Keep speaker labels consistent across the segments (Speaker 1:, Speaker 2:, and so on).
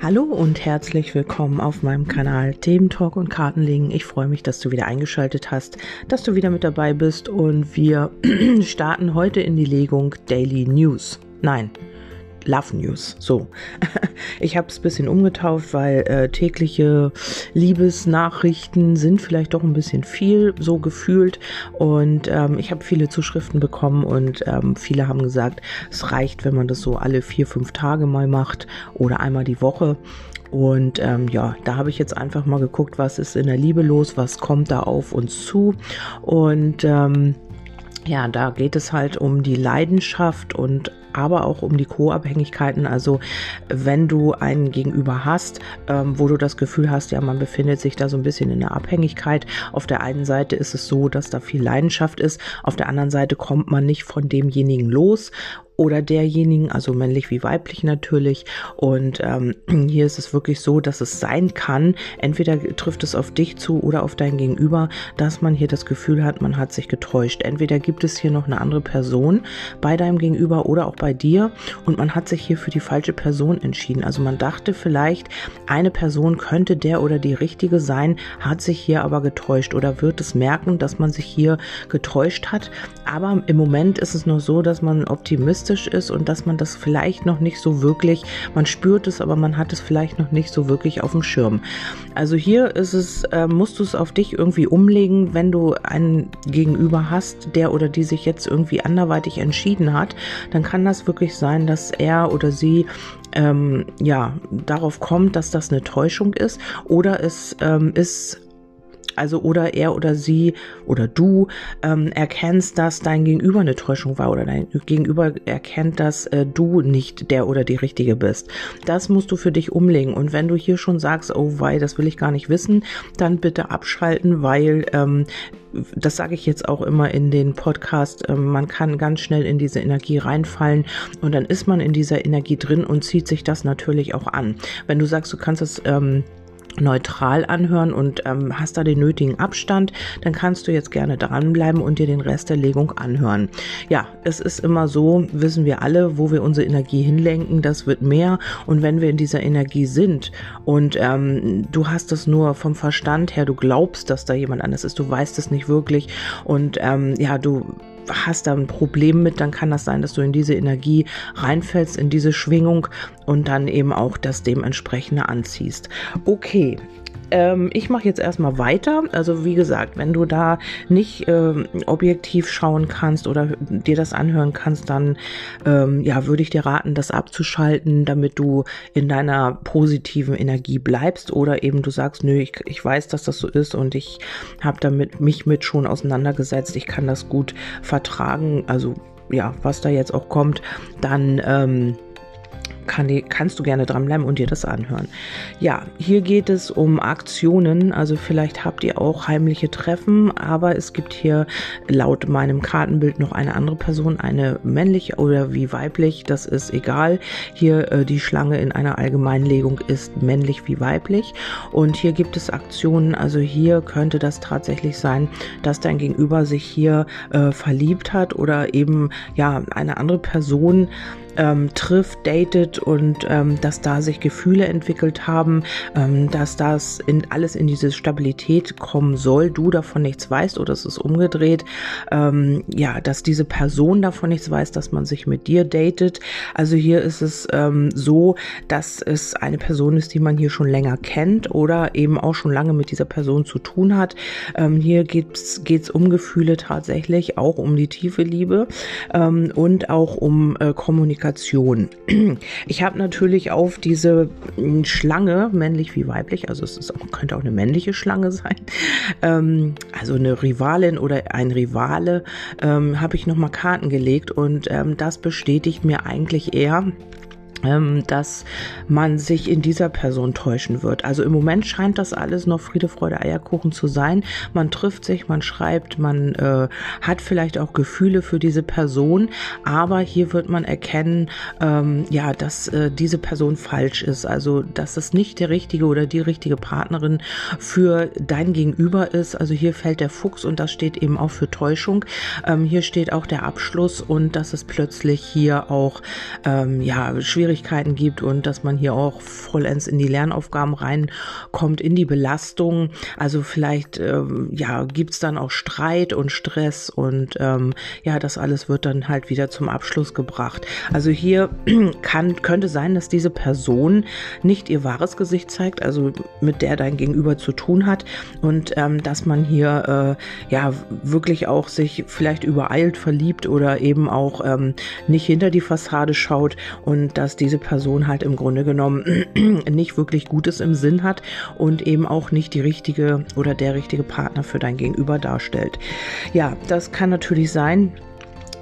Speaker 1: Hallo und herzlich willkommen auf meinem Kanal Themen Talk und Kartenlegen. Ich freue mich, dass du wieder eingeschaltet hast, dass du wieder mit dabei bist und wir starten heute in die Legung Daily News. Nein, Love News. So, ich habe es ein bisschen umgetauft, weil äh, tägliche Liebesnachrichten sind vielleicht doch ein bisschen viel, so gefühlt. Und ähm, ich habe viele Zuschriften bekommen und ähm, viele haben gesagt, es reicht, wenn man das so alle vier, fünf Tage mal macht oder einmal die Woche. Und ähm, ja, da habe ich jetzt einfach mal geguckt, was ist in der Liebe los, was kommt da auf uns zu. Und ähm, ja, da geht es halt um die Leidenschaft und aber auch um die Co-Abhängigkeiten. Also wenn du einen Gegenüber hast, ähm, wo du das Gefühl hast, ja, man befindet sich da so ein bisschen in der Abhängigkeit. Auf der einen Seite ist es so, dass da viel Leidenschaft ist, auf der anderen Seite kommt man nicht von demjenigen los oder derjenigen, also männlich wie weiblich natürlich. Und ähm, hier ist es wirklich so, dass es sein kann, entweder trifft es auf dich zu oder auf dein Gegenüber, dass man hier das Gefühl hat, man hat sich getäuscht. Entweder gibt es hier noch eine andere Person bei deinem Gegenüber oder auch bei dir und man hat sich hier für die falsche Person entschieden. Also man dachte vielleicht, eine Person könnte der oder die richtige sein, hat sich hier aber getäuscht oder wird es merken, dass man sich hier getäuscht hat. Aber im Moment ist es nur so, dass man Optimist realistisch ist und dass man das vielleicht noch nicht so wirklich, man spürt es, aber man hat es vielleicht noch nicht so wirklich auf dem Schirm. Also hier ist es, äh, musst du es auf dich irgendwie umlegen, wenn du einen Gegenüber hast, der oder die sich jetzt irgendwie anderweitig entschieden hat, dann kann das wirklich sein, dass er oder sie ähm, ja darauf kommt, dass das eine Täuschung ist oder es ähm, ist also oder er oder sie oder du ähm, erkennst, dass dein Gegenüber eine Täuschung war oder dein Gegenüber erkennt, dass äh, du nicht der oder die Richtige bist. Das musst du für dich umlegen. Und wenn du hier schon sagst, oh wei, das will ich gar nicht wissen, dann bitte abschalten, weil ähm, das sage ich jetzt auch immer in den Podcast, ähm, man kann ganz schnell in diese Energie reinfallen und dann ist man in dieser Energie drin und zieht sich das natürlich auch an. Wenn du sagst, du kannst es ähm, neutral anhören und ähm, hast da den nötigen Abstand, dann kannst du jetzt gerne dranbleiben und dir den Rest der Legung anhören. Ja, es ist immer so, wissen wir alle, wo wir unsere Energie hinlenken, das wird mehr. Und wenn wir in dieser Energie sind und ähm, du hast es nur vom Verstand her, du glaubst, dass da jemand anders ist, du weißt es nicht wirklich und ähm, ja, du hast da ein Problem mit, dann kann das sein, dass du in diese Energie reinfällst, in diese Schwingung und dann eben auch das dementsprechende anziehst. Okay, ähm, ich mache jetzt erstmal weiter. Also wie gesagt, wenn du da nicht ähm, objektiv schauen kannst oder dir das anhören kannst, dann ähm, ja, würde ich dir raten, das abzuschalten, damit du in deiner positiven Energie bleibst oder eben du sagst, nö, ich, ich weiß, dass das so ist und ich habe damit mich mit schon auseinandergesetzt. Ich kann das gut vertragen. Also ja, was da jetzt auch kommt, dann ähm, kann, kannst du gerne dranbleiben und dir das anhören. Ja, hier geht es um Aktionen. Also vielleicht habt ihr auch heimliche Treffen, aber es gibt hier laut meinem Kartenbild noch eine andere Person, eine männliche oder wie weiblich, das ist egal. Hier äh, die Schlange in einer Allgemeinlegung ist männlich wie weiblich. Und hier gibt es Aktionen. Also hier könnte das tatsächlich sein, dass dein Gegenüber sich hier äh, verliebt hat oder eben ja eine andere Person ähm, trifft, datet und ähm, dass da sich Gefühle entwickelt haben, ähm, dass das in, alles in diese Stabilität kommen soll, du davon nichts weißt oder es ist umgedreht, ähm, ja, dass diese Person davon nichts weiß, dass man sich mit dir datet. Also hier ist es ähm, so, dass es eine Person ist, die man hier schon länger kennt oder eben auch schon lange mit dieser Person zu tun hat. Ähm, hier geht es um Gefühle tatsächlich, auch um die tiefe Liebe und auch um äh, Kommunikation Kommunikation. Ich habe natürlich auf diese hm, Schlange, männlich wie weiblich, also es auch, könnte auch eine männliche Schlange sein, ähm, also eine Rivalin oder ein Rivale, ähm, habe ich nochmal Karten gelegt und ähm, das bestätigt mir eigentlich eher, dass man sich in dieser Person täuschen wird. Also im Moment scheint das alles noch Friede, Freude, Eierkuchen zu sein. Man trifft sich, man schreibt, man äh, hat vielleicht auch Gefühle für diese Person, aber hier wird man erkennen, ähm, ja, dass äh, diese Person falsch ist. Also dass es nicht der richtige oder die richtige Partnerin für dein Gegenüber ist. Also hier fällt der Fuchs und das steht eben auch für Täuschung. Ähm, hier steht auch der Abschluss und dass es plötzlich hier auch ähm, ja schwierig Schwierigkeiten gibt und dass man hier auch vollends in die Lernaufgaben reinkommt, in die Belastung. Also vielleicht ähm, ja gibt's dann auch Streit und Stress und ähm, ja, das alles wird dann halt wieder zum Abschluss gebracht. Also hier kann könnte sein, dass diese Person nicht ihr wahres Gesicht zeigt, also mit der dein Gegenüber zu tun hat und ähm, dass man hier äh, ja wirklich auch sich vielleicht übereilt verliebt oder eben auch ähm, nicht hinter die Fassade schaut und dass diese Person halt im Grunde genommen nicht wirklich Gutes im Sinn hat und eben auch nicht die richtige oder der richtige Partner für dein Gegenüber darstellt. Ja, das kann natürlich sein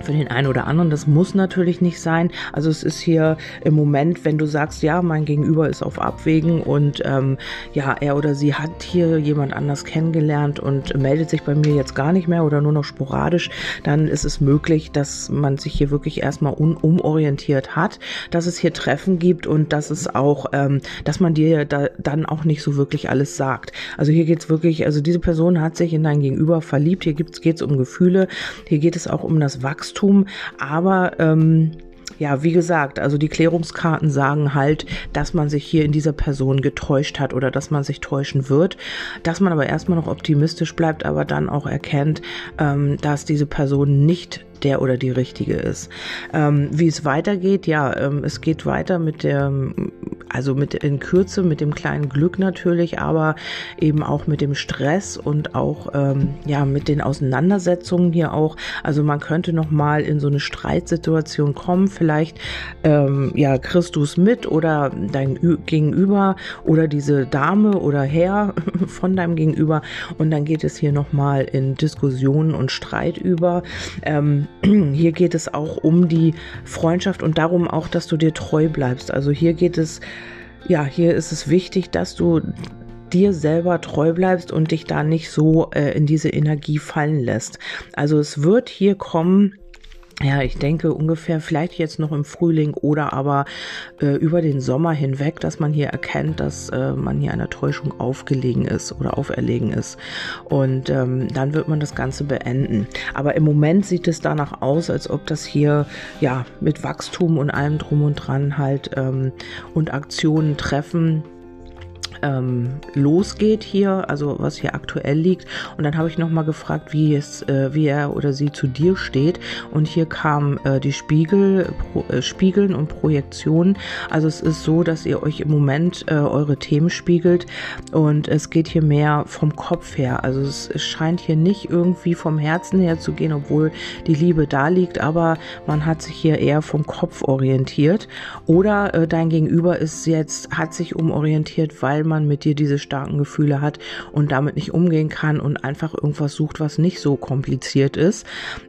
Speaker 1: für den einen oder anderen. Das muss natürlich nicht sein. Also es ist hier im Moment, wenn du sagst, ja, mein Gegenüber ist auf Abwägen und ähm, ja, er oder sie hat hier jemand anders kennengelernt und meldet sich bei mir jetzt gar nicht mehr oder nur noch sporadisch, dann ist es möglich, dass man sich hier wirklich erstmal umorientiert hat, dass es hier Treffen gibt und dass es auch, ähm, dass man dir da dann auch nicht so wirklich alles sagt. Also hier geht's wirklich, also diese Person hat sich in dein Gegenüber verliebt, hier geht es um Gefühle, hier geht es auch um das Wachstum Wachstum, aber ähm, ja, wie gesagt, also die Klärungskarten sagen halt, dass man sich hier in dieser Person getäuscht hat oder dass man sich täuschen wird, dass man aber erstmal noch optimistisch bleibt, aber dann auch erkennt, ähm, dass diese Person nicht der oder die richtige ist. Ähm, wie es weitergeht, ja, ähm, es geht weiter mit der also mit in Kürze, mit dem kleinen Glück natürlich, aber eben auch mit dem Stress und auch ähm, ja mit den Auseinandersetzungen hier auch. Also man könnte noch mal in so eine Streitsituation kommen, vielleicht ähm, ja Christus mit oder dein Ü Gegenüber oder diese Dame oder Herr von deinem Gegenüber und dann geht es hier noch mal in Diskussionen und Streit über. Ähm, hier geht es auch um die Freundschaft und darum auch, dass du dir treu bleibst. Also hier geht es ja, hier ist es wichtig, dass du dir selber treu bleibst und dich da nicht so äh, in diese Energie fallen lässt. Also es wird hier kommen, ja, ich denke ungefähr vielleicht jetzt noch im Frühling oder aber äh, über den Sommer hinweg, dass man hier erkennt, dass äh, man hier einer Täuschung aufgelegen ist oder auferlegen ist. Und ähm, dann wird man das Ganze beenden. Aber im Moment sieht es danach aus, als ob das hier ja mit Wachstum und allem drum und dran halt ähm, und Aktionen treffen ähm, losgeht hier, also was hier aktuell liegt. Und dann habe ich nochmal gefragt, wie es, äh, wie er oder sie zu dir steht. Und hier kamen äh, die Spiegel, Pro, äh, Spiegeln und Projektionen. Also es ist so, dass ihr euch im Moment äh, eure Themen spiegelt und es geht hier mehr vom Kopf her. Also es, es scheint hier nicht irgendwie vom Herzen her zu gehen, obwohl die Liebe da liegt, aber man hat sich hier eher vom Kopf orientiert. Oder äh, dein Gegenüber ist jetzt, hat sich umorientiert, weil man mit dir diese starken Gefühle hat und damit nicht umgehen kann und einfach irgendwas sucht, was nicht so kompliziert ist.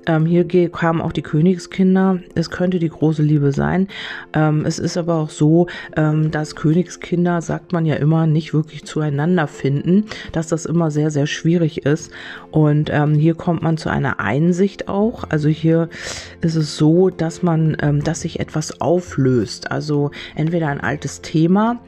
Speaker 1: Ähm, hier kamen auch die Königskinder. Es könnte die große Liebe sein. Ähm, es ist aber auch so, ähm, dass Königskinder, sagt man ja immer, nicht wirklich zueinander finden, dass das immer sehr, sehr schwierig ist. Und ähm, hier kommt man zu einer Einsicht auch. Also hier ist es so, dass man, ähm, dass sich etwas auflöst. Also entweder ein altes Thema,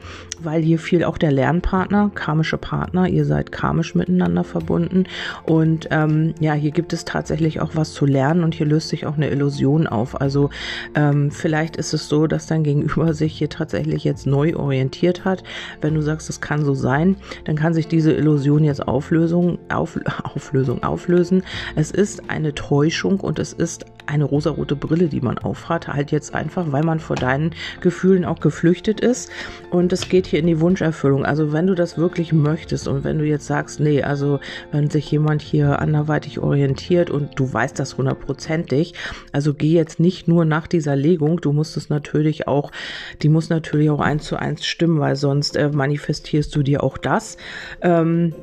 Speaker 1: weil hier viel auch der Lernpartner, karmische Partner, ihr seid karmisch miteinander verbunden. Und ähm, ja, hier gibt es tatsächlich auch was zu lernen und hier löst sich auch eine Illusion auf. Also ähm, vielleicht ist es so, dass dein Gegenüber sich hier tatsächlich jetzt neu orientiert hat. Wenn du sagst, das kann so sein, dann kann sich diese Illusion jetzt Auflösung, auf, Auflösung auflösen. Es ist eine Täuschung und es ist eine rosarote Brille, die man aufhat, halt jetzt einfach, weil man vor deinen Gefühlen auch geflüchtet ist. Und es geht hier in die Wunscherfüllung. Also wenn du das wirklich möchtest und wenn du jetzt sagst, nee, also wenn sich jemand hier anderweitig orientiert und du weißt das hundertprozentig, also geh jetzt nicht nur nach dieser Legung, du musst es natürlich auch, die muss natürlich auch eins zu eins stimmen, weil sonst äh, manifestierst du dir auch das. Ähm,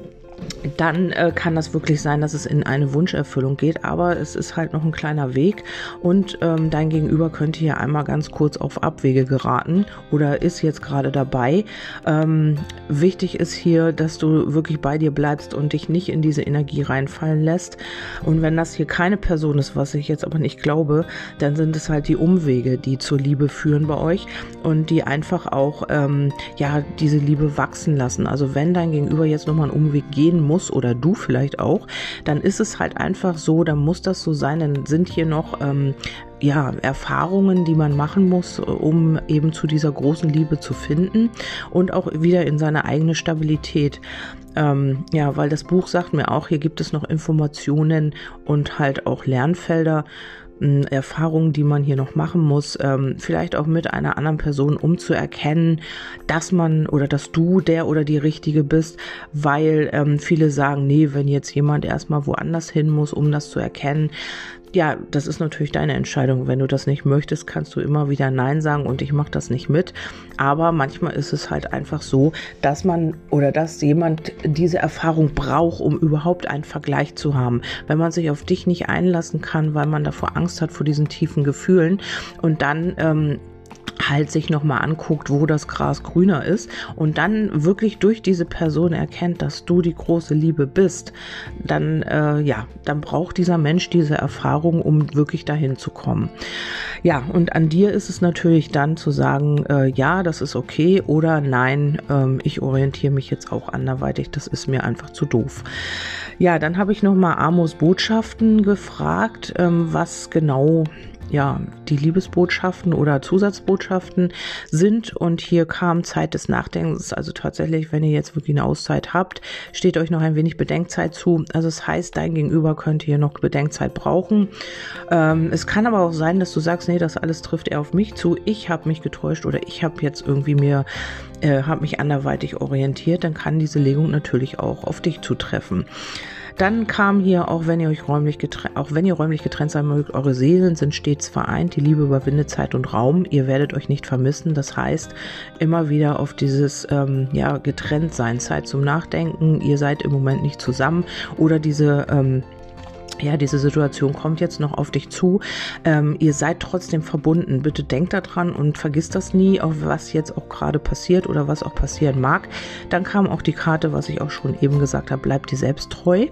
Speaker 1: dann äh, kann das wirklich sein, dass es in eine Wunscherfüllung geht. Aber es ist halt noch ein kleiner Weg und ähm, dein Gegenüber könnte hier einmal ganz kurz auf Abwege geraten oder ist jetzt gerade dabei. Ähm, wichtig ist hier, dass du wirklich bei dir bleibst und dich nicht in diese Energie reinfallen lässt. Und wenn das hier keine Person ist, was ich jetzt aber nicht glaube, dann sind es halt die Umwege, die zur Liebe führen bei euch und die einfach auch ähm, ja diese Liebe wachsen lassen. Also wenn dein Gegenüber jetzt nochmal einen Umweg geht, gehen muss oder du vielleicht auch, dann ist es halt einfach so, dann muss das so sein, dann sind hier noch ähm, ja, Erfahrungen, die man machen muss, um eben zu dieser großen Liebe zu finden und auch wieder in seine eigene Stabilität. Ähm, ja, weil das Buch sagt mir auch, hier gibt es noch Informationen und halt auch Lernfelder, Erfahrungen, die man hier noch machen muss, ähm, vielleicht auch mit einer anderen Person, um zu erkennen, dass man oder dass du der oder die Richtige bist, weil ähm, viele sagen, nee, wenn jetzt jemand erstmal woanders hin muss, um das zu erkennen, ja, das ist natürlich deine Entscheidung. Wenn du das nicht möchtest, kannst du immer wieder Nein sagen und ich mache das nicht mit. Aber manchmal ist es halt einfach so, dass man oder dass jemand diese Erfahrung braucht, um überhaupt einen Vergleich zu haben. Wenn man sich auf dich nicht einlassen kann, weil man davor Angst hat vor diesen tiefen Gefühlen und dann ähm, halt sich nochmal anguckt, wo das Gras grüner ist und dann wirklich durch diese Person erkennt, dass du die große Liebe bist, dann äh, ja, dann braucht dieser Mensch diese Erfahrung, um wirklich dahin zu kommen. Ja, und an dir ist es natürlich dann zu sagen, äh, ja, das ist okay oder nein, ähm, ich orientiere mich jetzt auch anderweitig, das ist mir einfach zu doof. Ja, dann habe ich nochmal Amos Botschaften gefragt, ähm, was genau ja, die Liebesbotschaften oder Zusatzbotschaften sind. Und hier kam Zeit des Nachdenkens. Also tatsächlich, wenn ihr jetzt wirklich eine Auszeit habt, steht euch noch ein wenig Bedenkzeit zu. Also es das heißt, dein Gegenüber könnte hier noch Bedenkzeit brauchen. Ähm, es kann aber auch sein, dass du sagst, nee, das alles trifft eher auf mich zu. Ich habe mich getäuscht oder ich habe jetzt irgendwie mir, äh, habe mich anderweitig orientiert. Dann kann diese Legung natürlich auch auf dich zutreffen. Dann kam hier, auch wenn ihr euch räumlich getrennt, auch wenn ihr räumlich getrennt sein mögt, eure Seelen sind stets vereint. Die Liebe überwindet Zeit und Raum. Ihr werdet euch nicht vermissen. Das heißt, immer wieder auf dieses ähm, ja getrennt sein, Zeit zum Nachdenken. Ihr seid im Moment nicht zusammen oder diese ähm, ja, diese Situation kommt jetzt noch auf dich zu. Ähm, ihr seid trotzdem verbunden. Bitte denkt daran und vergisst das nie, auf was jetzt auch gerade passiert oder was auch passieren mag. Dann kam auch die Karte, was ich auch schon eben gesagt habe, bleibt dir selbst treu.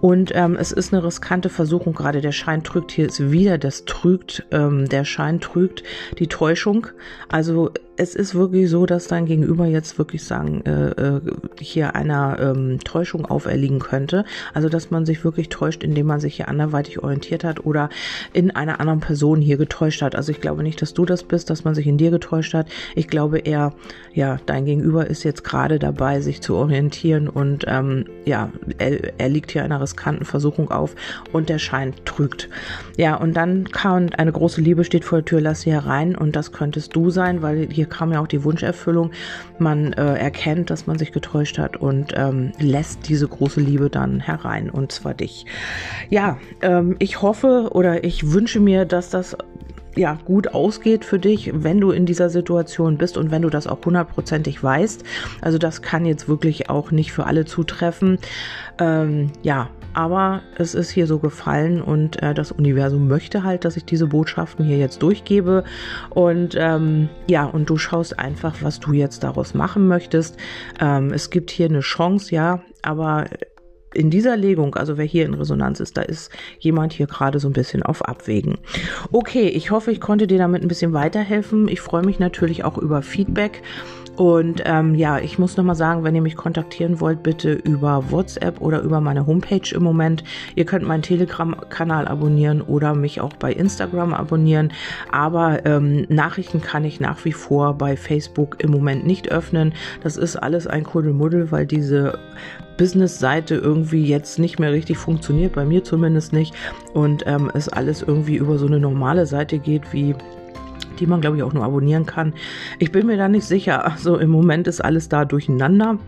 Speaker 1: Und ähm, es ist eine riskante Versuchung, gerade der Schein trügt, hier ist wieder das trügt, ähm, der Schein trügt die Täuschung. Also es ist wirklich so, dass dein Gegenüber jetzt wirklich sagen, äh, äh, hier einer ähm, Täuschung auferliegen könnte. Also dass man sich wirklich täuscht, indem man sich hier anderweitig orientiert hat oder in einer anderen Person hier getäuscht hat. Also ich glaube nicht, dass du das bist, dass man sich in dir getäuscht hat. Ich glaube eher, ja, dein Gegenüber ist jetzt gerade dabei, sich zu orientieren und ähm, ja, er, er liegt hier einer riskanten Versuchung auf und der Schein trügt. Ja, und dann kam eine große Liebe steht vor der Tür, lass sie herein und das könntest du sein, weil hier hier kam ja auch die Wunscherfüllung. Man äh, erkennt, dass man sich getäuscht hat und ähm, lässt diese große Liebe dann herein und zwar dich. Ja, ähm, ich hoffe oder ich wünsche mir, dass das ja, gut ausgeht für dich, wenn du in dieser Situation bist und wenn du das auch hundertprozentig weißt. Also das kann jetzt wirklich auch nicht für alle zutreffen. Ähm, ja, aber es ist hier so gefallen und äh, das Universum möchte halt, dass ich diese Botschaften hier jetzt durchgebe. Und ähm, ja, und du schaust einfach, was du jetzt daraus machen möchtest. Ähm, es gibt hier eine Chance, ja, aber in dieser Legung, also wer hier in Resonanz ist, da ist jemand hier gerade so ein bisschen auf Abwägen. Okay, ich hoffe, ich konnte dir damit ein bisschen weiterhelfen. Ich freue mich natürlich auch über Feedback. Und ähm, ja, ich muss nochmal sagen, wenn ihr mich kontaktieren wollt, bitte über WhatsApp oder über meine Homepage im Moment. Ihr könnt meinen Telegram-Kanal abonnieren oder mich auch bei Instagram abonnieren. Aber ähm, Nachrichten kann ich nach wie vor bei Facebook im Moment nicht öffnen. Das ist alles ein Kuddelmuddel, weil diese Business-Seite irgendwie jetzt nicht mehr richtig funktioniert, bei mir zumindest nicht. Und ähm, es alles irgendwie über so eine normale Seite geht wie die man, glaube ich, auch nur abonnieren kann. Ich bin mir da nicht sicher. Also im Moment ist alles da durcheinander.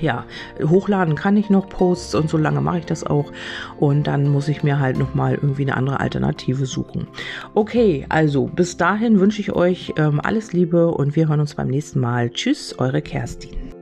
Speaker 1: Ja, hochladen kann ich noch Posts und so lange mache ich das auch. Und dann muss ich mir halt nochmal irgendwie eine andere Alternative suchen. Okay, also bis dahin wünsche ich euch ähm, alles Liebe und wir hören uns beim nächsten Mal. Tschüss, eure Kerstin.